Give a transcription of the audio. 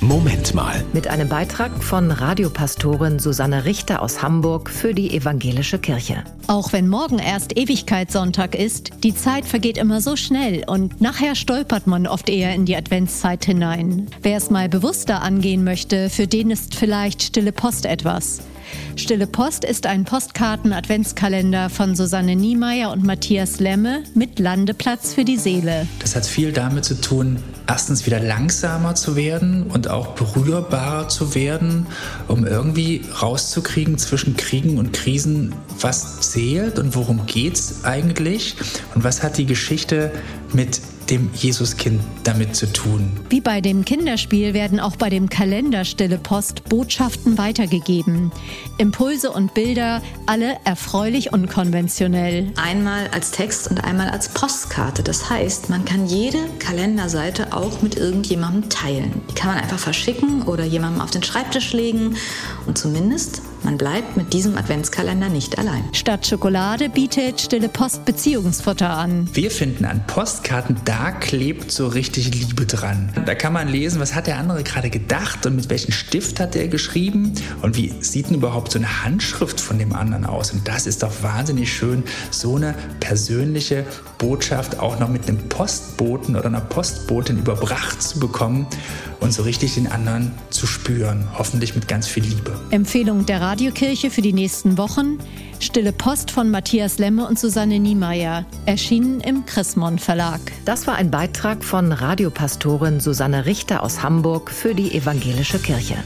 Moment mal. Mit einem Beitrag von Radiopastorin Susanne Richter aus Hamburg für die Evangelische Kirche. Auch wenn morgen erst Ewigkeitssonntag ist, die Zeit vergeht immer so schnell und nachher stolpert man oft eher in die Adventszeit hinein. Wer es mal bewusster angehen möchte, für den ist vielleicht Stille Post etwas. Stille Post ist ein Postkarten-Adventskalender von Susanne Niemeyer und Matthias Lemme mit Landeplatz für die Seele. Das hat viel damit zu tun, erstens wieder langsamer zu werden und auch berührbarer zu werden, um irgendwie rauszukriegen zwischen Kriegen und Krisen, was zählt und worum geht es eigentlich und was hat die Geschichte mit dem Jesuskind damit zu tun. Wie bei dem Kinderspiel werden auch bei dem Kalender Stille Post Botschaften weitergegeben. Impulse und Bilder, alle erfreulich und konventionell. Einmal als Text und einmal als Postkarte. Das heißt, man kann jede Kalenderseite auch mit irgendjemandem teilen. Die kann man einfach verschicken oder jemandem auf den Schreibtisch legen und zumindest man bleibt mit diesem Adventskalender nicht allein. Statt Schokolade bietet Stille Post Beziehungsfutter an. Wir finden an Postkarten, da klebt so richtig Liebe dran. Da kann man lesen, was hat der andere gerade gedacht und mit welchem Stift hat er geschrieben und wie sieht denn überhaupt so eine Handschrift von dem anderen aus. Und das ist doch wahnsinnig schön, so eine persönliche Botschaft auch noch mit einem Postboten oder einer Postbotin überbracht zu bekommen und so richtig den anderen zu spüren. Hoffentlich mit ganz viel Liebe. Empfehlung der Radiokirche für die nächsten Wochen. Stille Post von Matthias Lemme und Susanne Niemeyer, erschienen im Chrismon Verlag. Das war ein Beitrag von Radiopastorin Susanne Richter aus Hamburg für die Evangelische Kirche.